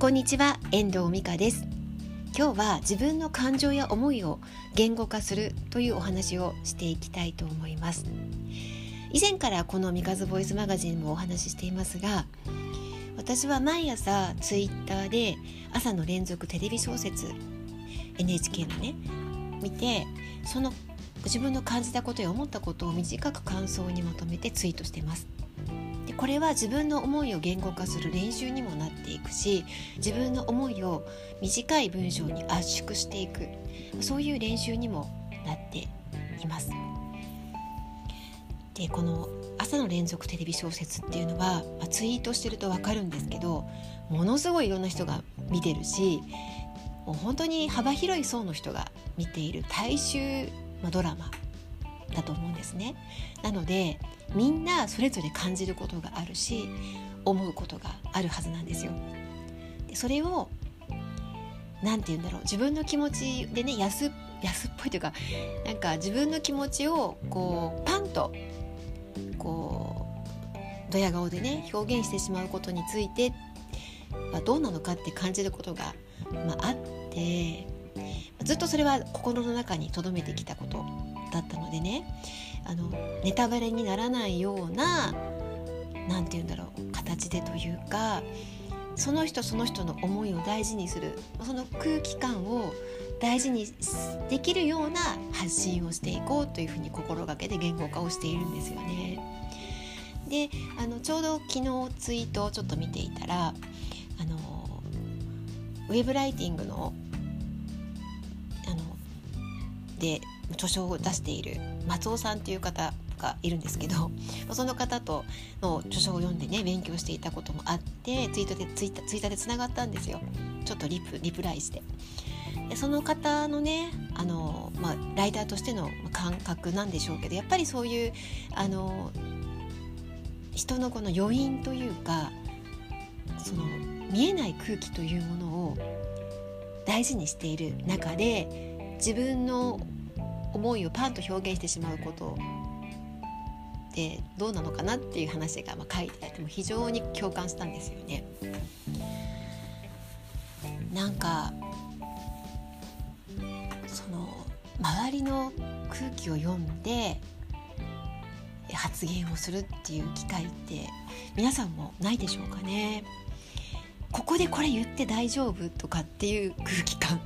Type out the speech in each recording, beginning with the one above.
こんにちは遠藤美香です。今日は自分の感情や思いを言語化するというお話をしていきたいと思います。以前からこの三日ボイスマガジンもお話ししていますが私は毎朝ツイッターで朝の連続テレビ小説 NHK のね見てその自分の感じたことや思ったことを短く感想にまとめてツイートしてます。これは自分の思いを言語化する練習にもなっていくし自分の思いを短い文章に圧縮していく。そういう練習にもなっています。でこの朝の連続テレビ小説っていうのは、まあ、ツイートしてると分かるんですけどものすごいいろんな人が見てるしもう本当に幅広い層の人が見ている大衆、まあ、ドラマだと思うんですね。なのでみんなそれぞれ感じることがあるし思うことがあるはずなんですよ。でそれを何て言うんだろう自分の気持ちでね安っぽいというかなんか自分の気持ちをこうパンとこうドヤ顔でね表現してしまうことについてはどうなのかって感じることが、まあ、あってずっとそれは心の中に留めてきたことだったのでねあのネタバレにならないような何て言うんだろう形でというかその人その人の思いを大事にするその空気感を大事にできるような発信をしていこうというふうに心がけて言語化をしているんですよね。であのちょうど昨日ツイートをちょっと見ていたらあのウェブライティングのあので著書を出している松尾さんっていう方がいるんですけどその方との著書を読んでね勉強していたこともあってツイートでツイッターツイッターでつながったんですよ。ちょっとリプリプライして。でその方のねあの、まあ、ライターとしての感覚なんでしょうけどやっぱりそういうあの人のこの余韻というかその見えない空気というものを大事にしている中で自分の思いをパンと表現してしまうことってどうなのかなっていう話がまあ書いてあっても非常に共感したんですよね。なんかその周りの空気を読んで発言をするっていう機会って皆さんもないでしょうかね。ここでこれ言って大丈夫とかっていう空気感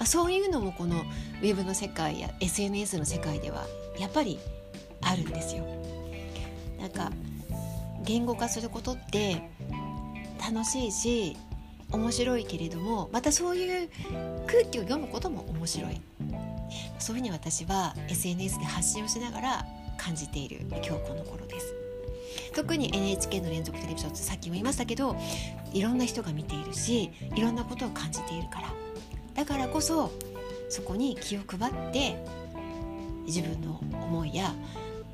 まあ、そういうのもこのウェブの世界や SNS の世界ではやっぱりあるんですよ。なんか言語化することって楽しいし面白いけれどもまたそういう空気を読むことも面白いそういうふうに私は SNS で発信をしながら感じている今日この頃です特に NHK の連続テレビ小説さっきも言いましたけどいろんな人が見ているしいろんなことを感じているからだからこそそこに気を配って自分の思いや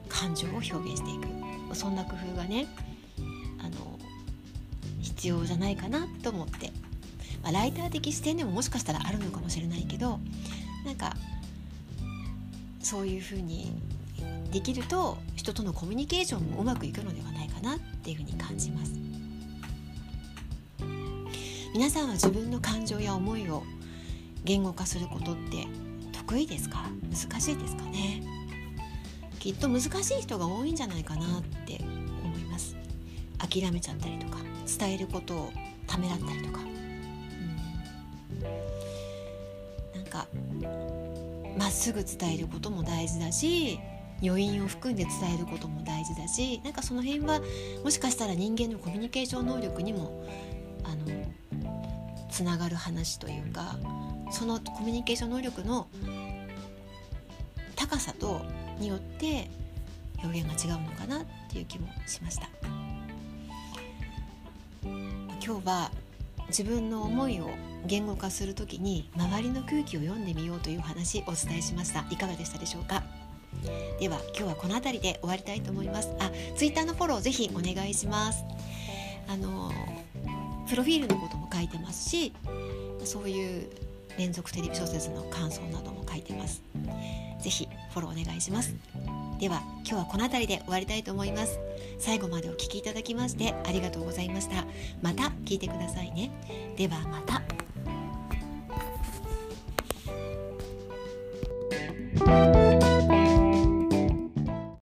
感情を表現していく。そんな工夫がねあの必要じゃないかなと思って、まあ、ライター的視点でももしかしたらあるのかもしれないけどなんかそういうふうにできると人とのコミュニケーションもうまくいくのではないかなっていうふうに感じます。皆さんは自分の感情や思いを言語化することって得意ですか？難しいですかね？きっと難しい人が多いんじゃないかなって思います。諦めちゃったりとか伝えることをためらったりとか、うん、なんかまっすぐ伝えることも大事だし余韻を含んで伝えることも大事だしなんかその辺はもしかしたら人間のコミュニケーション能力にもあのつながる話というかそのコミュニケーション能力の高さとによって表現が違うのかなっていう気もしました。今日は自分の思いを言語化するときに周りの空気を読んでみようという話お伝えしました。いかがでしたでしょうか？では今日はこの辺りで終わりたいと思います。あ、ツイッターのフォローぜひお願いします。あのプロフィールのことも書いてますしそういう連続テレビ小説の感想なども書いてます。ぜひフォローお願いします。では今日はこの辺りで終わりたいと思います。最後までお聴きいただきましてありがとうございました。また聞いてくださいね。ではまた。